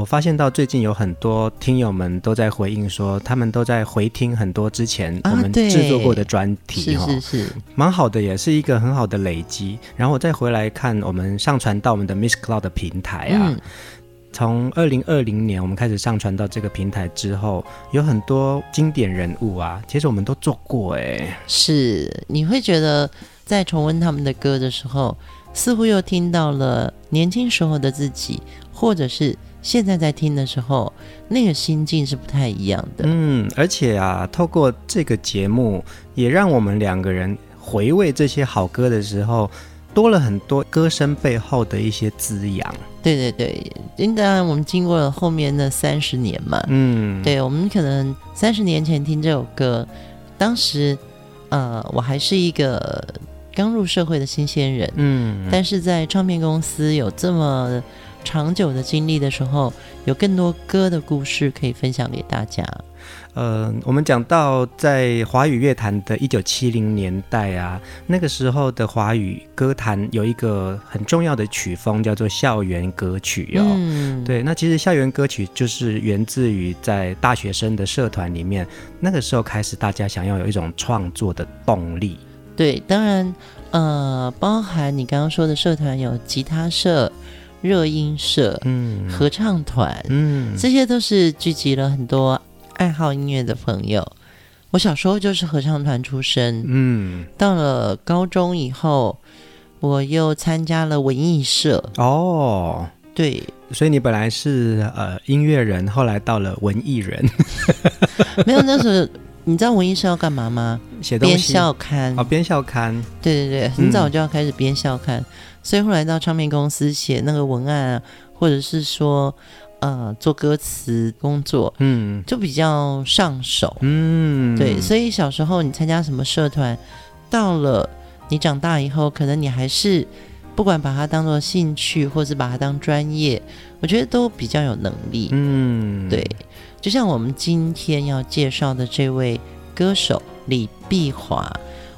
我发现到最近有很多听友们都在回应说，他们都在回听很多之前我们制作过的专题，哈、啊，是是是，蛮好的，也是一个很好的累积。然后我再回来看我们上传到我们的 Miss Cloud 的平台啊，嗯、从二零二零年我们开始上传到这个平台之后，有很多经典人物啊，其实我们都做过哎，是，你会觉得在重温他们的歌的时候，似乎又听到了年轻时候的自己，或者是。现在在听的时候，那个心境是不太一样的。嗯，而且啊，透过这个节目，也让我们两个人回味这些好歌的时候，多了很多歌声背后的一些滋养。对对对，应该我们经过了后面的三十年嘛。嗯，对，我们可能三十年前听这首歌，当时呃，我还是一个刚入社会的新鲜人。嗯，但是在唱片公司有这么。长久的经历的时候，有更多歌的故事可以分享给大家。呃，我们讲到在华语乐坛的一九七零年代啊，那个时候的华语歌坛有一个很重要的曲风叫做校园歌曲哦。嗯，对，那其实校园歌曲就是源自于在大学生的社团里面，那个时候开始大家想要有一种创作的动力。对，当然，呃，包含你刚刚说的社团有吉他社。热音社、嗯，合唱团，嗯，这些都是聚集了很多爱好音乐的朋友。我小时候就是合唱团出身，嗯，到了高中以后，我又参加了文艺社。哦，对，所以你本来是呃音乐人，后来到了文艺人。没有，那时候你知道文艺社要干嘛吗？写东西。编校刊。哦，编校刊。对对对，很早就要开始编校刊。嗯所以后来到唱片公司写那个文案啊，或者是说，呃，做歌词工作，嗯，就比较上手，嗯，对。所以小时候你参加什么社团，到了你长大以后，可能你还是不管把它当做兴趣，或是把它当专业，我觉得都比较有能力，嗯，对。就像我们今天要介绍的这位歌手李碧华，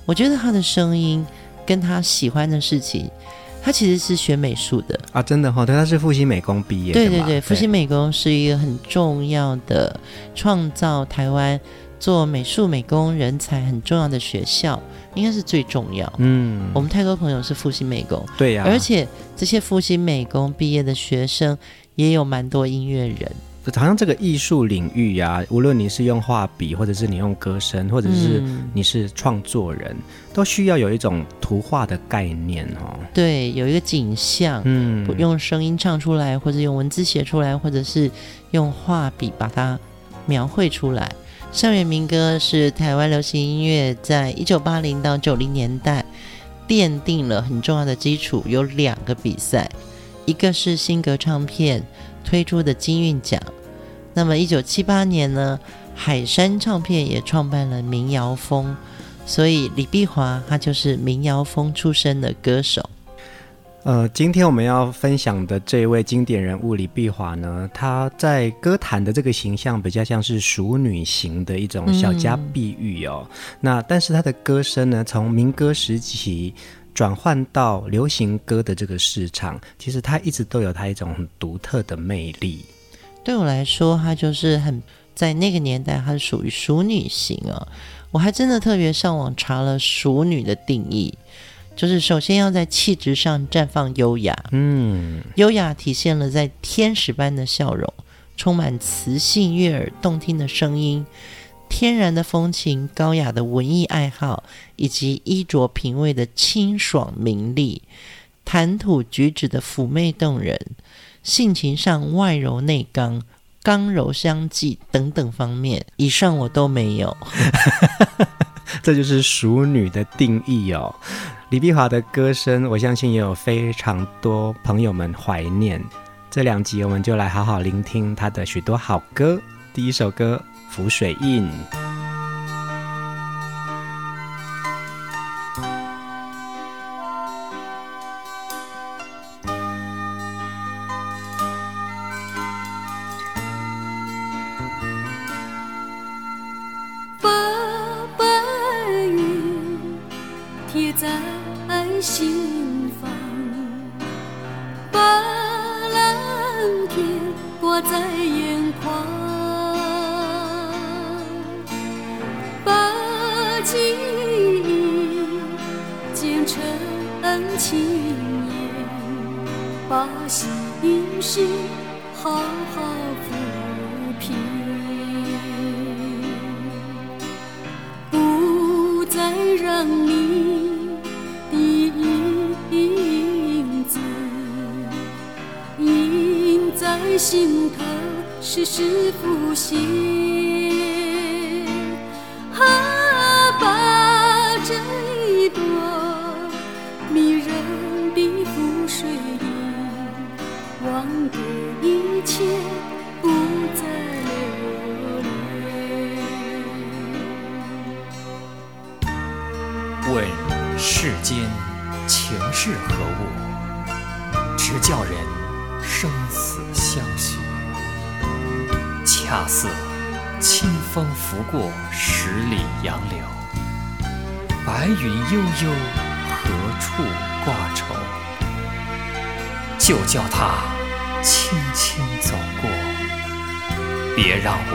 我觉得他的声音跟他喜欢的事情。他其实是学美术的啊，真的哈、哦，对，他是复兴美工毕业的。对对对，复兴美工是一个很重要的创造台湾做美术美工人才很重要的学校，应该是最重要。嗯，我们太多朋友是复兴美工，对呀、啊，而且这些复兴美工毕业的学生也有蛮多音乐人。好像这个艺术领域呀、啊，无论你是用画笔，或者是你用歌声，或者是你是创作人、嗯，都需要有一种图画的概念哦。对，有一个景象，嗯，用声音唱出来，或者用文字写出来，或者是用画笔把它描绘出来。校园民歌是台湾流行音乐在一九八零到九零年代奠定了很重要的基础。有两个比赛，一个是新格唱片。推出的金韵奖，那么一九七八年呢，海山唱片也创办了民谣风，所以李碧华他就是民谣风出身的歌手。呃，今天我们要分享的这位经典人物李碧华呢，她在歌坛的这个形象比较像是熟女型的一种小家碧玉哦。嗯、那但是她的歌声呢，从民歌时期。转换到流行歌的这个市场，其实它一直都有它一种很独特的魅力。对我来说，它就是很在那个年代，它是属于熟女型啊。我还真的特别上网查了熟女的定义，就是首先要在气质上绽放优雅，嗯，优雅体现了在天使般的笑容，充满磁性悦耳动听的声音。天然的风情、高雅的文艺爱好，以及衣着品味的清爽明丽，谈吐举止的妩媚动人，性情上外柔内刚。刚柔相济等等方面，以上我都没有。这就是淑女的定义哦。李碧华的歌声，我相信也有非常多朋友们怀念。这两集我们就来好好聆听她的许多好歌。第一首歌《浮水印，把白云贴在心房，把蓝天挂在眼。心事好好抚平，不再让你的影子印在心头，时时不息。它轻轻走过，别让我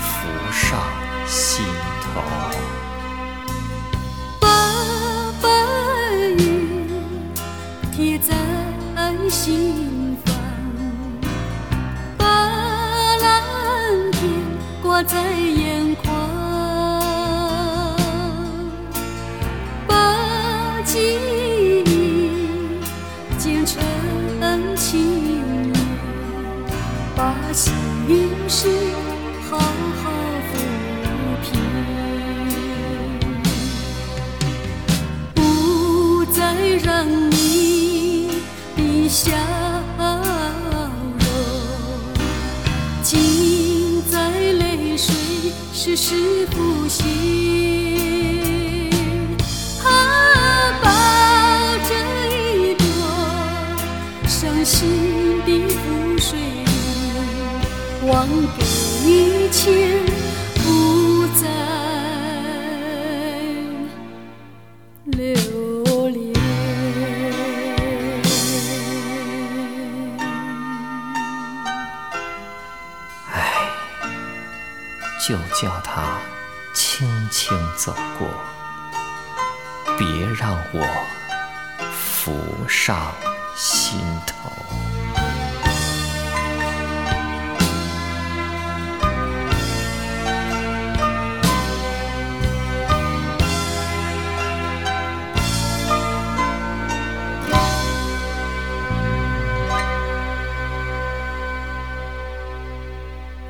浮上心头。把白云贴在心房，把蓝天挂在眼笑容尽在泪水，时时不啊。抱着一朵伤心的露水莲，给你千。走过，别让我浮上。心头。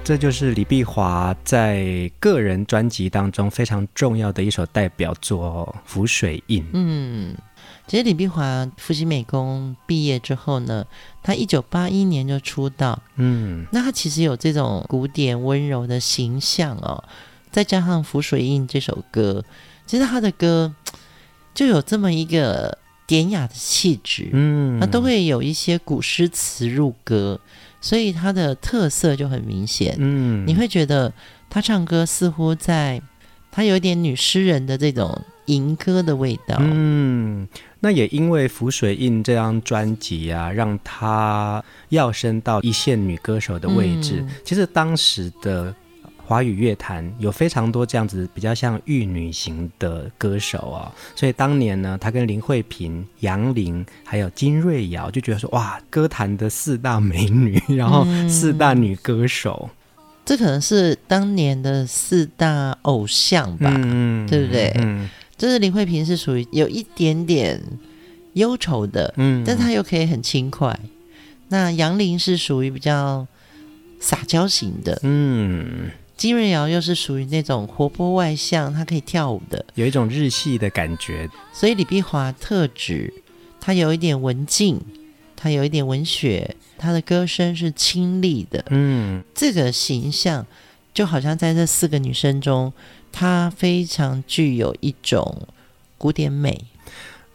这就是李碧华在个人专辑当中非常重要的一首代表作《浮水印》。嗯。其实李碧华复习美工毕业之后呢，他一九八一年就出道。嗯，那他其实有这种古典温柔的形象哦，再加上《浮水印》这首歌，其实他的歌就有这么一个典雅的气质。嗯，他都会有一些古诗词入歌，所以他的特色就很明显。嗯，你会觉得他唱歌似乎在，他有一点女诗人的这种吟歌的味道。嗯。那也因为《浮水印》这张专辑啊，让她跃升到一线女歌手的位置。嗯、其实当时的华语乐坛有非常多这样子比较像玉女型的歌手啊，所以当年呢，他跟林慧萍、杨玲还有金瑞瑶就觉得说，哇，歌坛的四大美女，然后四大女歌手。嗯这可能是当年的四大偶像吧，嗯、对不对？嗯，就是林慧萍是属于有一点点忧愁的，嗯，但她又可以很轻快。那杨林是属于比较撒娇型的，嗯，金瑞瑶又是属于那种活泼外向，她可以跳舞的，有一种日系的感觉。所以李碧华特质，她有一点文静，她有一点文学。她的歌声是清丽的，嗯，这个形象就好像在这四个女生中，她非常具有一种古典美。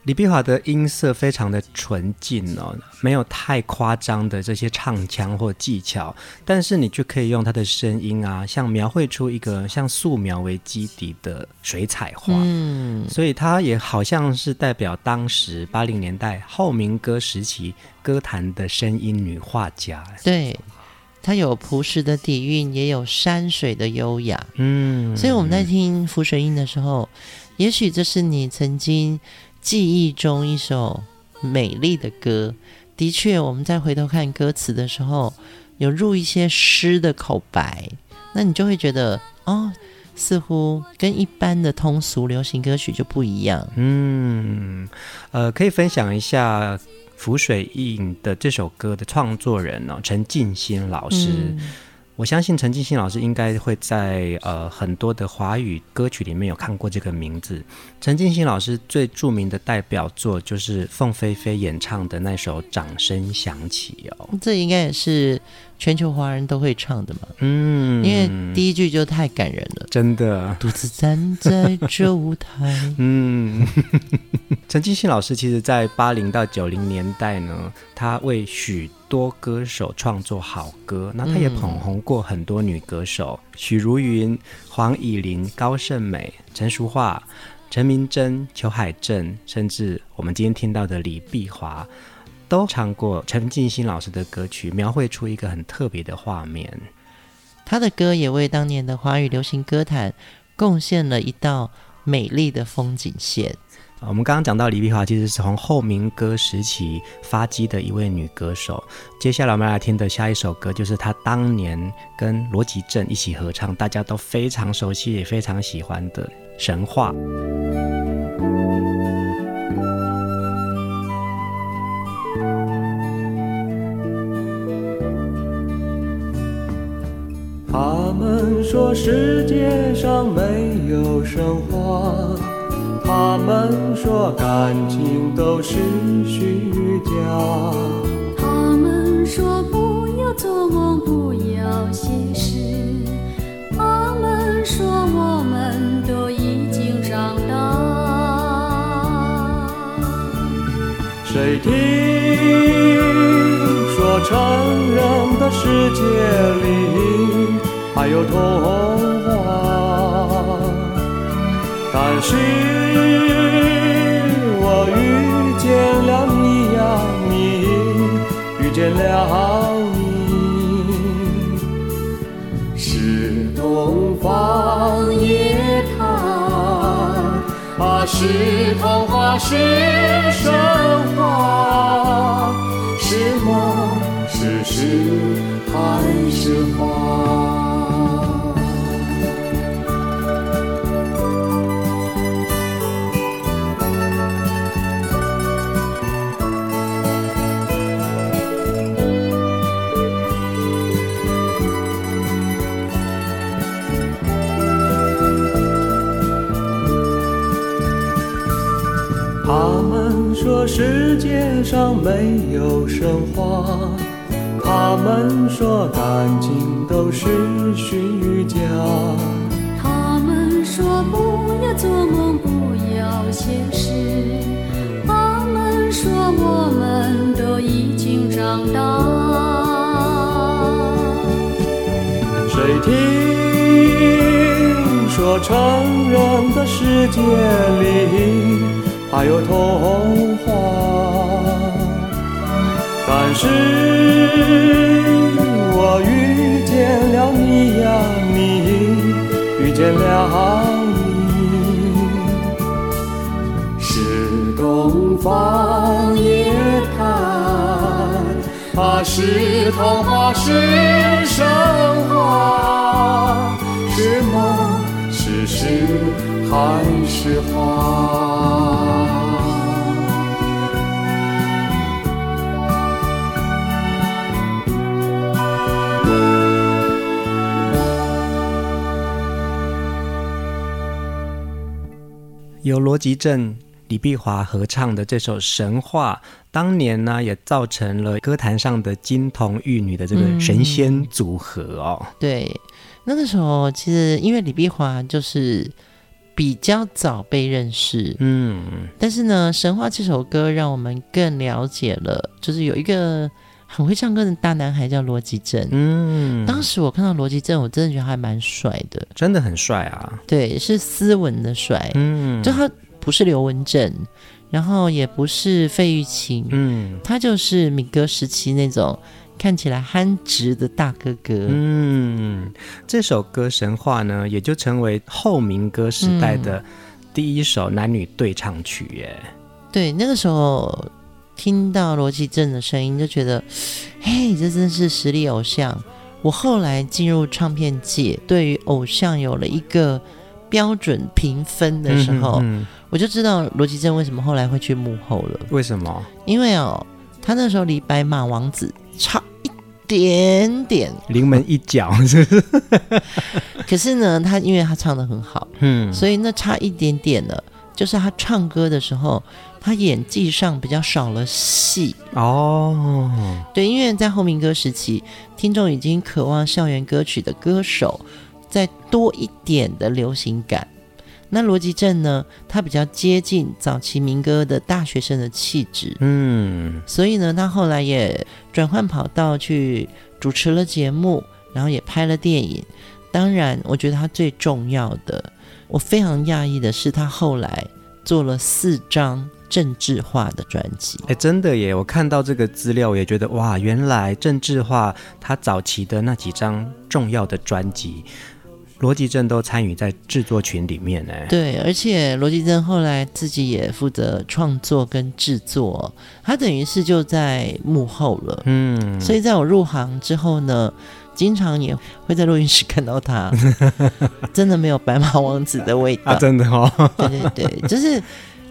李碧华的音色非常的纯净哦，没有太夸张的这些唱腔或技巧，但是你就可以用她的声音啊，像描绘出一个像素描为基底的水彩画。嗯，所以她也好像是代表当时八零年代后民歌时期歌坛的声音女画家。对，她有朴实的底蕴，也有山水的优雅。嗯，所以我们在听《浮水印》的时候，也许这是你曾经。记忆中一首美丽的歌，的确，我们再回头看歌词的时候，有入一些诗的口白，那你就会觉得，哦，似乎跟一般的通俗流行歌曲就不一样。嗯，呃，可以分享一下《浮水印》的这首歌的创作人呢、哦，陈静心老师。嗯我相信陈进兴老师应该会在呃很多的华语歌曲里面有看过这个名字。陈进兴老师最著名的代表作就是凤飞飞演唱的那首《掌声响起》哦，这应该也是全球华人都会唱的嘛。嗯，因为第一句就太感人了，真的。独自站在这舞台。嗯，陈进兴老师其实在八零到九零年代呢，他为许多歌手创作好歌，那他也捧红过很多女歌手，许茹芸、黄乙玲、高胜美、陈淑桦、陈明真、裘海正，甚至我们今天听到的李碧华，都唱过陈进兴老师的歌曲，描绘出一个很特别的画面。他的歌也为当年的华语流行歌坛贡献了一道美丽的风景线。我们刚刚讲到李碧华，其实是从后民歌时期发迹的一位女歌手。接下来我们来听的下一首歌，就是她当年跟罗吉正一起合唱，大家都非常熟悉也非常喜欢的《神话》。他们说世界上没有神话。他们说感情都是虚假，他们说不要做梦，不要写诗，他们说我们都已经长大。谁听说成人的世界里还有童话？但是。见了你，是东方夜谭，啊，是童话，是神话，是梦，是诗，还是花？说世界上没有神话，他们说感情都是虚假。他们说不要做梦，不要现实。他们说我们都已经长大。谁听说成人的世界里？还有童话，但是我遇见了你呀，你遇见了你，是东方夜谭，它是童话，是神话，是梦，是诗，还是花？由罗吉正、李碧华合唱的这首《神话》，当年呢也造成了歌坛上的金童玉女的这个神仙组合哦。嗯、对，那个时候其实因为李碧华就是比较早被认识，嗯，但是呢，《神话》这首歌让我们更了解了，就是有一个。很会唱歌的大男孩叫罗吉正，嗯，当时我看到罗吉正，我真的觉得还蛮帅的，真的很帅啊，对，是斯文的帅，嗯，就他不是刘文正，然后也不是费玉清，嗯，他就是民歌时期那种看起来憨直的大哥哥，嗯，这首歌《神话》呢，也就成为后民歌时代的第一首男女对唱曲耶，对，那个时候。听到罗吉正的声音，就觉得，嘿，这真是实力偶像。我后来进入唱片界，对于偶像有了一个标准评分的时候，嗯嗯、我就知道罗吉正为什么后来会去幕后了。为什么？因为哦，他那时候离白马王子差一点点，临门一脚，是不是？可是呢，他因为他唱的很好，嗯，所以那差一点点呢，就是他唱歌的时候。他演技上比较少了戏哦，对，因为在后民歌时期，听众已经渴望校园歌曲的歌手再多一点的流行感。那罗吉正呢，他比较接近早期民歌的大学生的气质，嗯，所以呢，他后来也转换跑道去主持了节目，然后也拍了电影。当然，我觉得他最重要的，我非常讶异的是，他后来做了四张。政治化的专辑，哎，真的耶！我看到这个资料，我也觉得哇，原来政治化他早期的那几张重要的专辑，罗辑正都参与在制作群里面呢。对，而且罗辑正后来自己也负责创作跟制作，他等于是就在幕后了。嗯，所以在我入行之后呢，经常也会在录音室看到他，真的没有白马王子的味道，啊、真的哦。对对对，就是。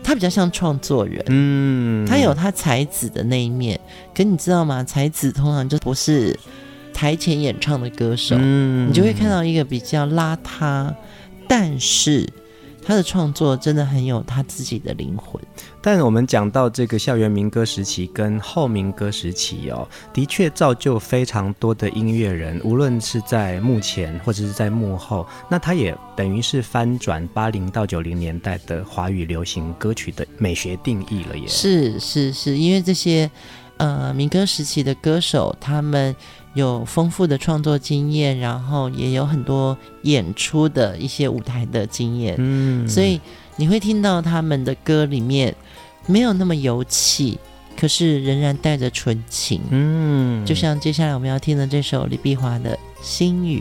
他比较像创作人，嗯，他有他才子的那一面。可你知道吗？才子通常就不是台前演唱的歌手，嗯，你就会看到一个比较邋遢，但是。他的创作真的很有他自己的灵魂，但我们讲到这个校园民歌时期跟后民歌时期哦，的确造就非常多的音乐人，无论是在幕前或者是在幕后，那他也等于是翻转八零到九零年代的华语流行歌曲的美学定义了耶。是是是，因为这些呃民歌时期的歌手，他们。有丰富的创作经验，然后也有很多演出的一些舞台的经验，嗯，所以你会听到他们的歌里面没有那么油气，可是仍然带着纯情，嗯，就像接下来我们要听的这首李碧华的《心语》。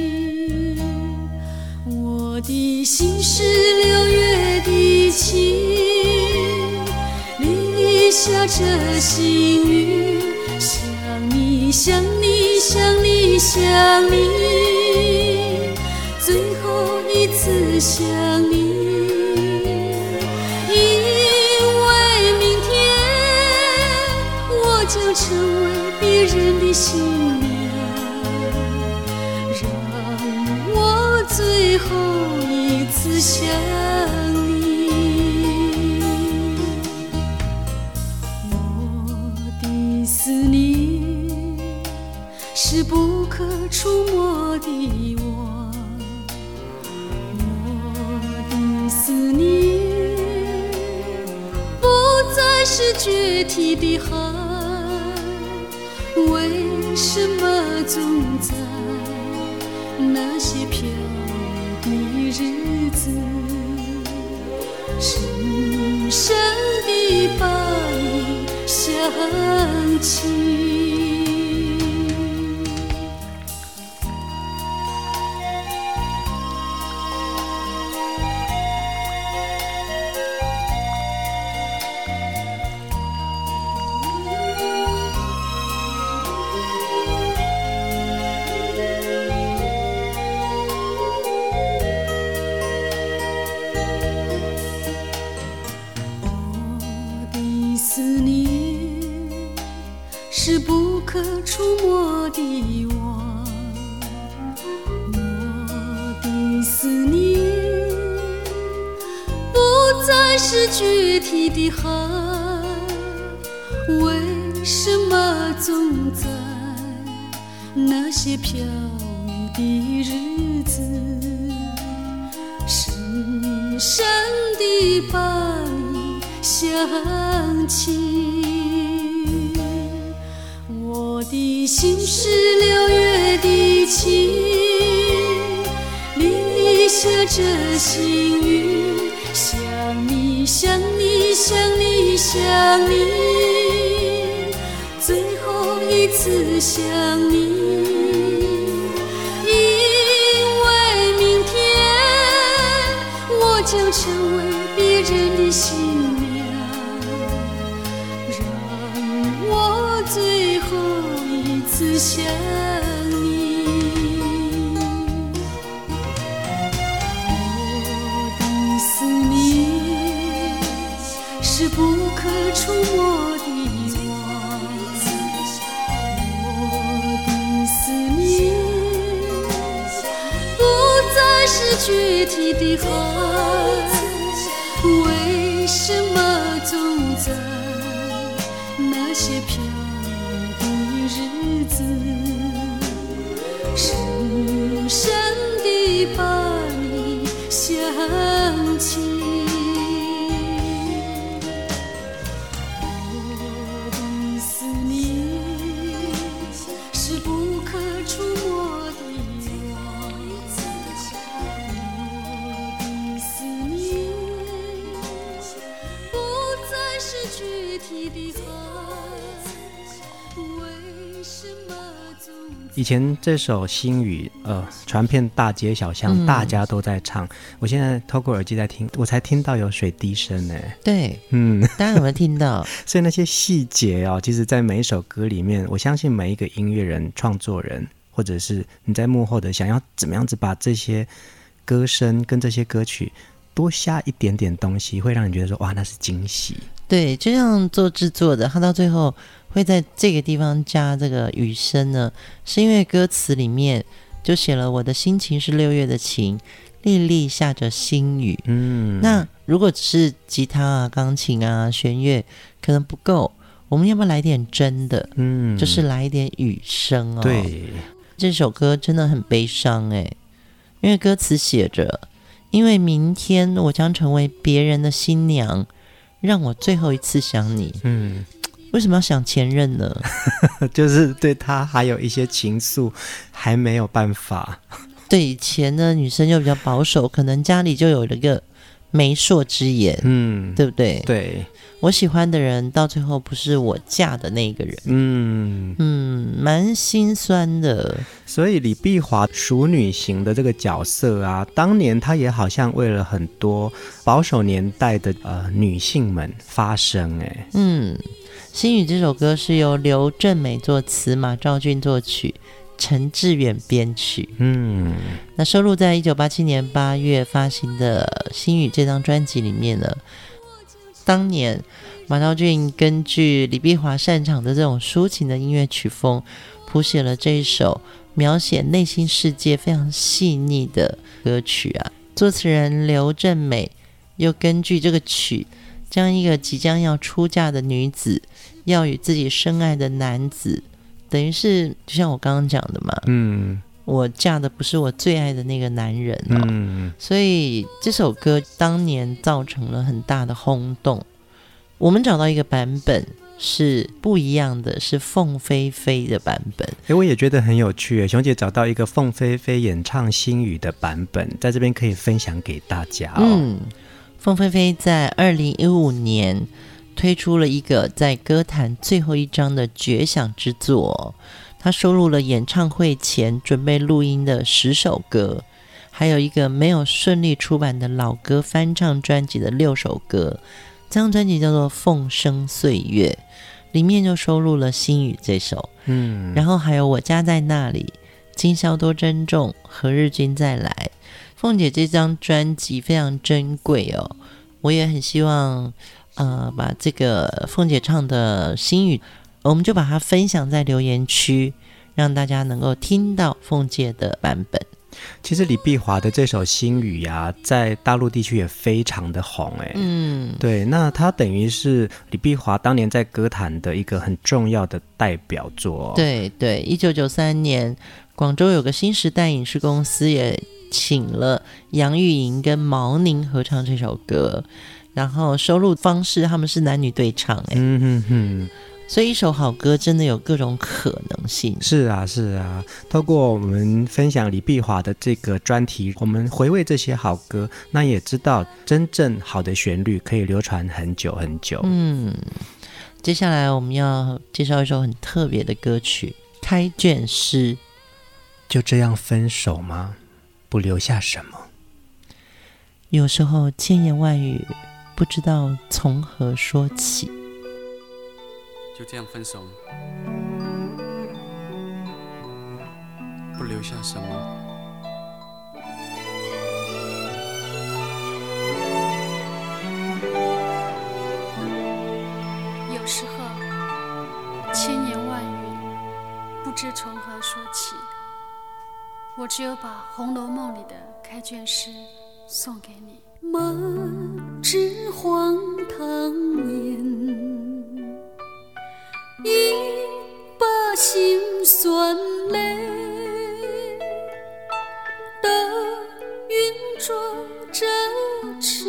我的心是六月的晴，滴下着心雨，想你想你想你想你，最后一次想你，因为明天我将成为别人的新想你，我的思念是不可触摸的我，我的思念不再是决堤的海，为什么总在那些飘日子，深深地把你想起？你心是六月的晴，零下着细雨，想你想你。想你想你，最后一次想你，因为明天我将成为别人的新思想，你我的思念是不可触摸的网，我的思念不再是具体的海。以前这首《心语》呃，传遍大街小巷，嗯，大家都在唱。我现在透过耳机在听，我才听到有水滴声呢。对，嗯，大家有没有听到？所以那些细节哦，其实，在每一首歌里面，我相信每一个音乐人、创作人，或者是你在幕后的，想要怎么样子把这些歌声跟这些歌曲多下一点点东西，会让你觉得说，哇，那是惊喜。对，就像做制作的，他到最后会在这个地方加这个雨声呢，是因为歌词里面就写了我的心情是六月的晴，沥沥下着新雨。嗯，那如果只是吉他啊、钢琴啊、弦乐，可能不够，我们要不要来点真的？嗯，就是来一点雨声哦。对，这首歌真的很悲伤诶，因为歌词写着，因为明天我将成为别人的新娘。让我最后一次想你。嗯，为什么要想前任呢？就是对他还有一些情愫，还没有办法。对，以前呢女生就比较保守，可能家里就有了个媒妁之言。嗯，对不对？对。我喜欢的人到最后不是我嫁的那个人，嗯嗯，蛮心酸的。所以李碧华熟女型的这个角色啊，当年她也好像为了很多保守年代的呃女性们发声哎。嗯，《心语》这首歌是由刘正美作词，马兆骏作曲，陈志远编曲。嗯，那收录在一九八七年八月发行的《心语》这张专辑里面呢。当年，马兆骏根据李碧华擅长的这种抒情的音乐曲风，谱写了这一首描写内心世界非常细腻的歌曲啊。作词人刘正美又根据这个曲，将一个即将要出嫁的女子，要与自己深爱的男子等于是就像我刚刚讲的嘛，嗯，我嫁的不是我最爱的那个男人哦，嗯，所以这首歌当年造成了很大的轰动。我们找到一个版本是不一样的，是凤飞飞的版本。哎，我也觉得很有趣。熊姐找到一个凤飞飞演唱《心语》的版本，在这边可以分享给大家哦。嗯，凤飞飞在二零一五年推出了一个在歌坛最后一张的绝响之作，他收录了演唱会前准备录音的十首歌，还有一个没有顺利出版的老歌翻唱专辑的六首歌。这张专辑叫做《凤声岁月》，里面就收录了《心语》这首，嗯，然后还有《我家在那里》，今宵多珍重，何日君再来。凤姐这张专辑非常珍贵哦，我也很希望，呃，把这个凤姐唱的《心语》，我们就把它分享在留言区，让大家能够听到凤姐的版本。其实李碧华的这首《心语》呀，在大陆地区也非常的红哎。嗯，对，那它等于是李碧华当年在歌坛的一个很重要的代表作。对对，一九九三年，广州有个新时代影视公司也请了杨钰莹跟毛宁合唱这首歌，然后收录方式他们是男女对唱哎。嗯哼哼。所以一首好歌真的有各种可能性。是啊，是啊。透过我们分享李碧华的这个专题，我们回味这些好歌，那也知道真正好的旋律可以流传很久很久。嗯，接下来我们要介绍一首很特别的歌曲《开卷诗》。就这样分手吗？不留下什么？有时候千言万语，不知道从何说起。就这样分手，不留下什么。有时候千言万语，不知从何说起。我只有把《红楼梦》里的开卷诗送给你。梦知荒唐言。一把辛酸泪，都匀作这词，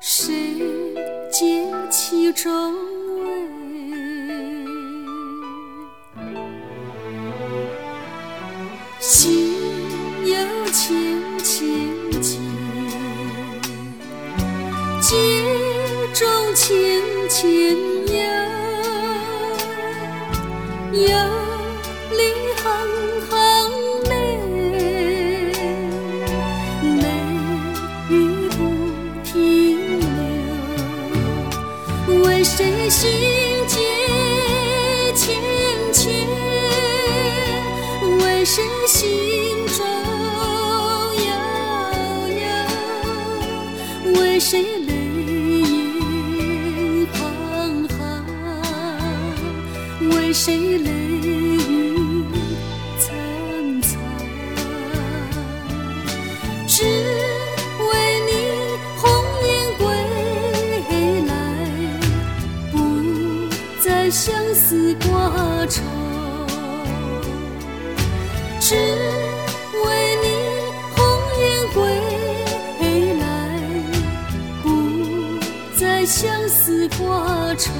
谁解其中思挂愁。只为你红颜归来，不再相思挂愁。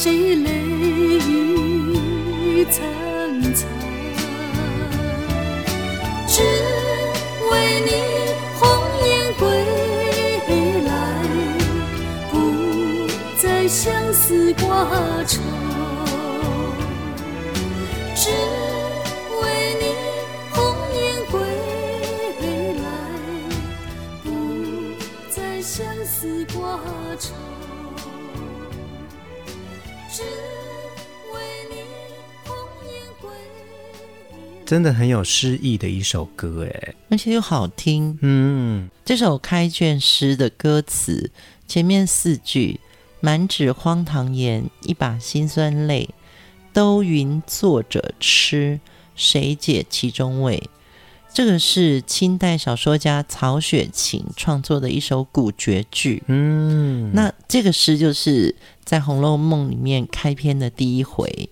谁泪雨苍苍，只为你红颜归来，不再相思挂愁。只为你红颜归来，不再相思挂愁。真的很有诗意的一首歌，哎，而且又好听。嗯，这首开卷诗的歌词前面四句“满纸荒唐言，一把辛酸泪，都云作者痴，谁解其中味？”这个是清代小说家曹雪芹创作的一首古绝句。嗯，那这个诗就是在《红楼梦》里面开篇的第一回。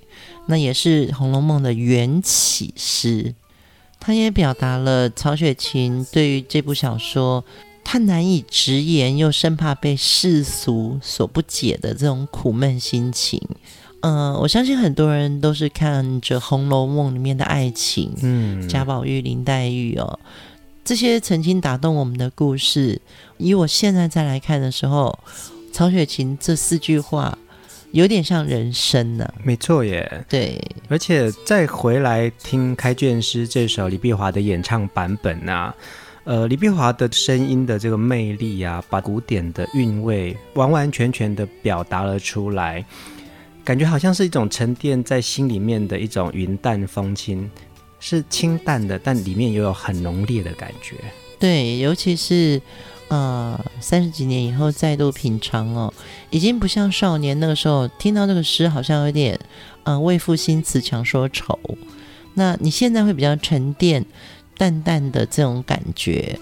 那也是《红楼梦》的缘起诗，它也表达了曹雪芹对于这部小说，他难以直言，又生怕被世俗所不解的这种苦闷心情。嗯、呃，我相信很多人都是看着《红楼梦》里面的爱情，嗯，贾宝玉、林黛玉哦，这些曾经打动我们的故事，以我现在再来看的时候，曹雪芹这四句话。有点像人生呢、啊，没错耶。对，而且再回来听《开卷师》这首李碧华的演唱版本啊，呃，李碧华的声音的这个魅力啊，把古典的韵味完完全全的表达了出来，感觉好像是一种沉淀在心里面的一种云淡风轻，是清淡的，但里面又有很浓烈的感觉。对，尤其是。呃，三十几年以后再度品尝哦，已经不像少年那个时候听到这个诗，好像有点呃为赋新词强说愁。那你现在会比较沉淀、淡淡的这种感觉，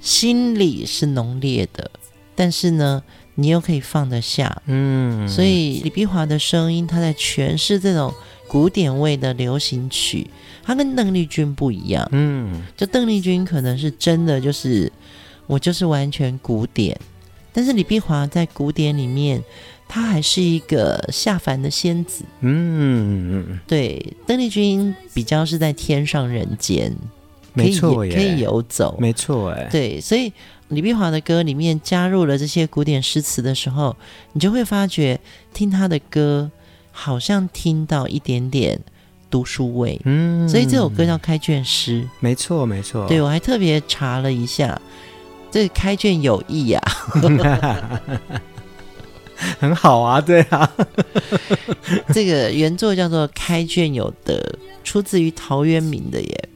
心里是浓烈的，但是呢，你又可以放得下。嗯，所以李碧华的声音，他在诠释这种古典味的流行曲，他跟邓丽君不一样。嗯，就邓丽君可能是真的就是。我就是完全古典，但是李碧华在古典里面，她还是一个下凡的仙子。嗯，对，邓丽君比较是在天上人间，没错，可以游走，没错，哎，对，所以李碧华的歌里面加入了这些古典诗词的时候，你就会发觉听他的歌，好像听到一点点读书味。嗯，所以这首歌叫《开卷诗》，没错，没错。对，我还特别查了一下。这开卷有益呀，很好啊，对啊。这个原作叫做《开卷有德》，出自于陶渊明的耶。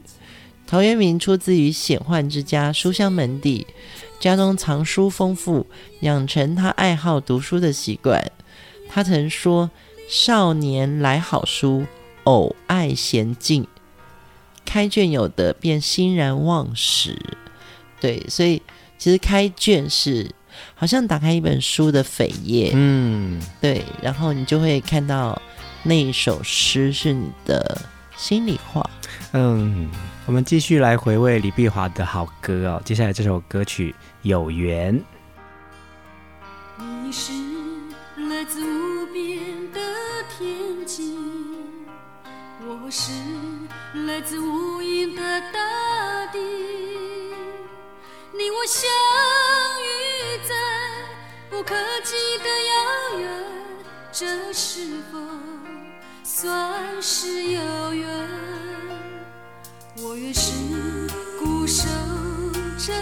陶渊明出自于显宦之家，书香门第，家中藏书丰富，养成他爱好读书的习惯。他曾说：“少年来好书，偶爱闲静，开卷有德，便欣然忘食。”对，所以。其实开卷是好像打开一本书的扉页，嗯，对，然后你就会看到那一首诗是你的心里话。嗯，我们继续来回味李碧华的好歌哦。接下来这首歌曲《有缘》。你是来自无边的天际，我是来自无垠的大地。你我相遇在不可及的遥远，这是否算是有缘？我愿是固守着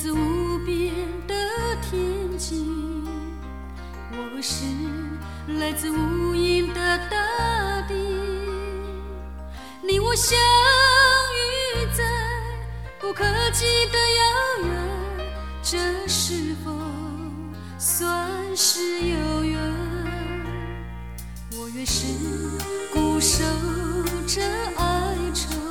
自无边的天际，我是来自无垠的大地，你我相遇在不可及的遥远，这是否算是有缘，我越是固守着哀愁。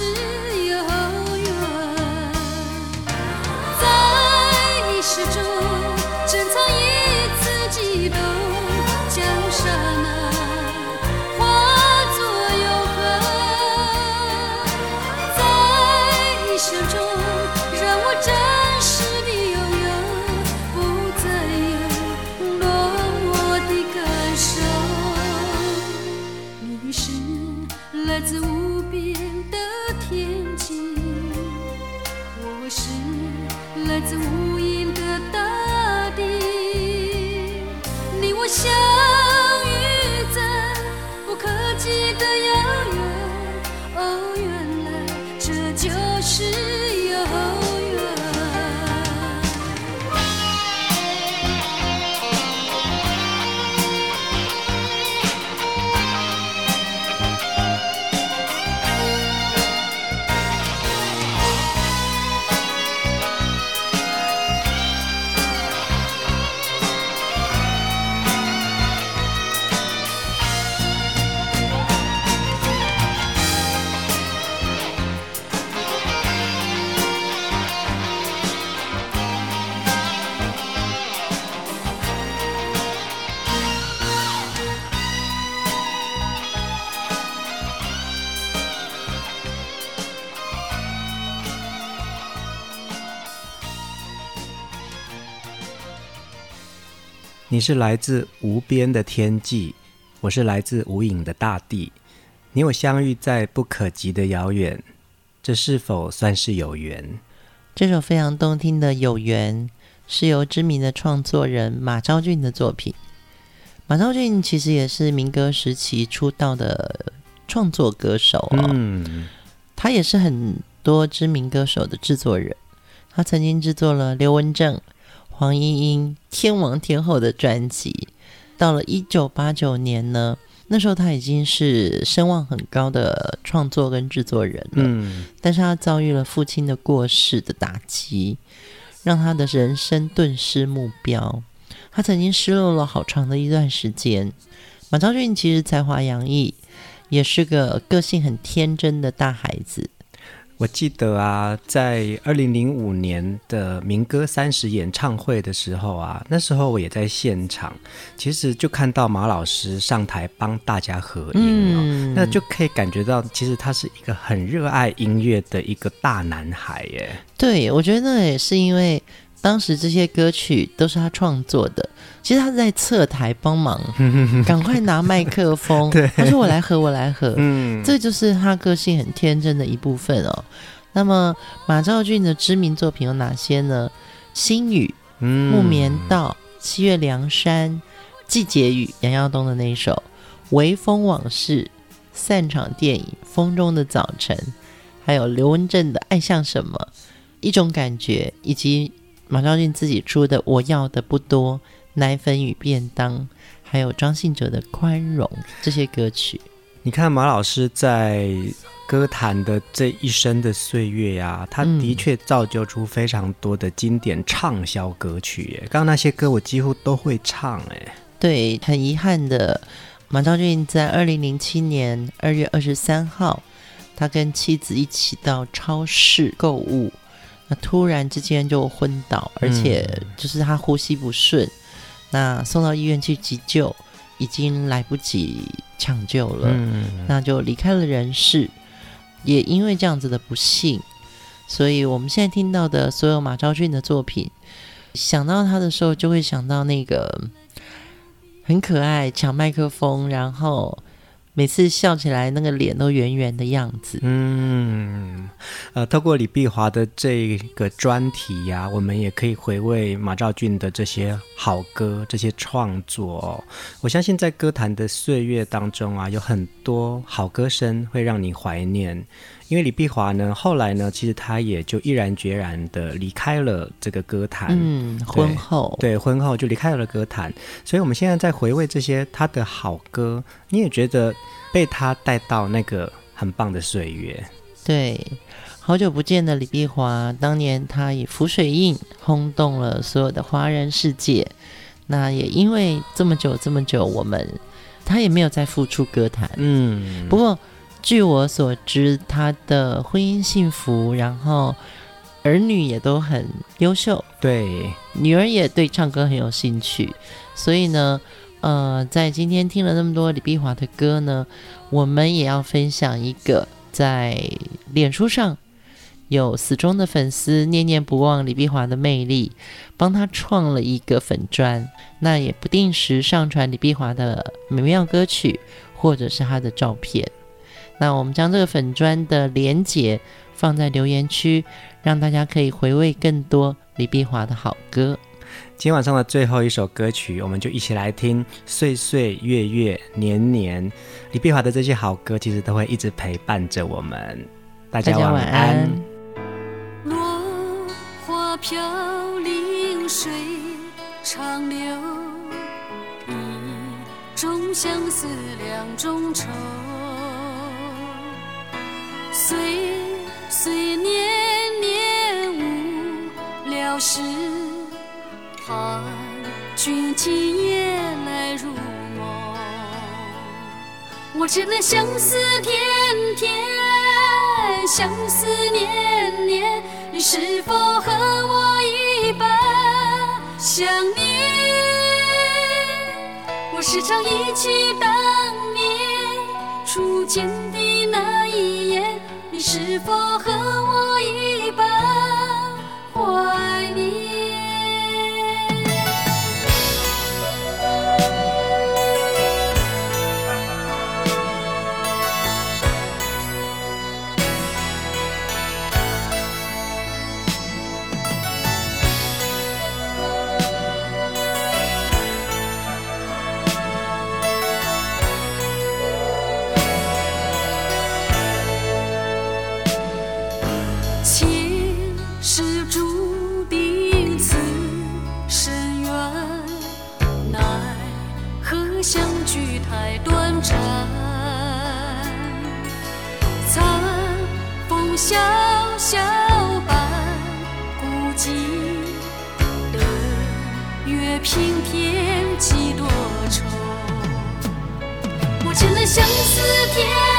是。想。来自无边的天际，我是来自无影的大地。你我相遇在不可及的遥远，这是否算是有缘？这首非常动听的《有缘》是由知名的创作人马昭俊的作品。马昭俊其实也是民歌时期出道的创作歌手哦。嗯，他也是很多知名歌手的制作人。他曾经制作了刘文正。黄莺莺天王天后的专辑，到了一九八九年呢，那时候他已经是声望很高的创作跟制作人了。嗯，但是他遭遇了父亲的过世的打击，让他的人生顿失目标。他曾经失落了好长的一段时间。马昭俊其实才华洋溢，也是个个性很天真的大孩子。我记得啊，在二零零五年的民歌三十演唱会的时候啊，那时候我也在现场，其实就看到马老师上台帮大家合影哦，嗯、那就可以感觉到，其实他是一个很热爱音乐的一个大男孩耶。对，我觉得那也是因为。当时这些歌曲都是他创作的，其实他在侧台帮忙，赶快拿麦克风。对，他说：“我来和，我来和。”嗯，这就是他个性很天真的一部分哦。那么马兆俊的知名作品有哪些呢？《星雨》、《木棉道》、《七月凉山》、《季节雨》、杨耀东的那一首《微风往事》、散场电影《风中的早晨》，还有刘文正的《爱像什么》、一种感觉，以及。马昭俊自己出的《我要的不多》、《奶粉与便当》，还有张信哲的《宽容》这些歌曲。你看马老师在歌坛的这一生的岁月呀、啊，他的确造就出非常多的经典畅销歌曲耶。刚刚那些歌我几乎都会唱哎。对，很遗憾的，马昭俊在二零零七年二月二十三号，他跟妻子一起到超市购物，那突然之间就昏倒，而且就是他呼吸不顺，嗯、那送到医院去急救，已经来不及抢救了，嗯、那就离开了人世。也因为这样子的不幸，所以我们现在听到的所有马昭俊的作品，想到他的时候，就会想到那个很可爱抢麦克风，然后每次笑起来那个脸都圆圆的样子。嗯，呃，透过李碧华的这个专题呀、我们也可以回味马兆俊的这些好歌、这些创作、我相信在歌坛的岁月当中啊，有很多好歌声会让你怀念。因为李碧华呢，后来呢，其实他也就毅然决然的离开了这个歌坛。嗯，婚后对，婚后就离开了歌坛。所以我们现在在回味这些他的好歌，你也觉得被他带到那个很棒的岁月。对，好久不见的李碧华，当年他以《浮水印》轰动了所有的华人世界。那也因为这么久这么久，我们他也没有再复出歌坛。嗯，不过。据我所知，他的婚姻幸福，然后儿女也都很优秀。对，女儿也对唱歌很有兴趣。所以呢，呃，在今天听了那么多李碧华的歌呢，我们也要分享一个在脸书上有死忠的粉丝念念不忘李碧华的魅力，帮他创了一个粉砖，那也不定时上传李碧华的美妙歌曲或者是他的照片。那我们将这个粉砖的连结放在留言区，让大家可以回味更多李碧华的好歌。今天晚上的最后一首歌曲，我们就一起来听《岁岁月月年年》。李碧华的这些好歌，其实都会一直陪伴着我们。大家晚安。落花飘零水长流，一种相思两种愁。岁岁年年无聊时，盼君今夜来入梦。我只能相思天天，相思年年，你是否和我一般想念？我时常忆起当年初见的。是否和我一般？相思天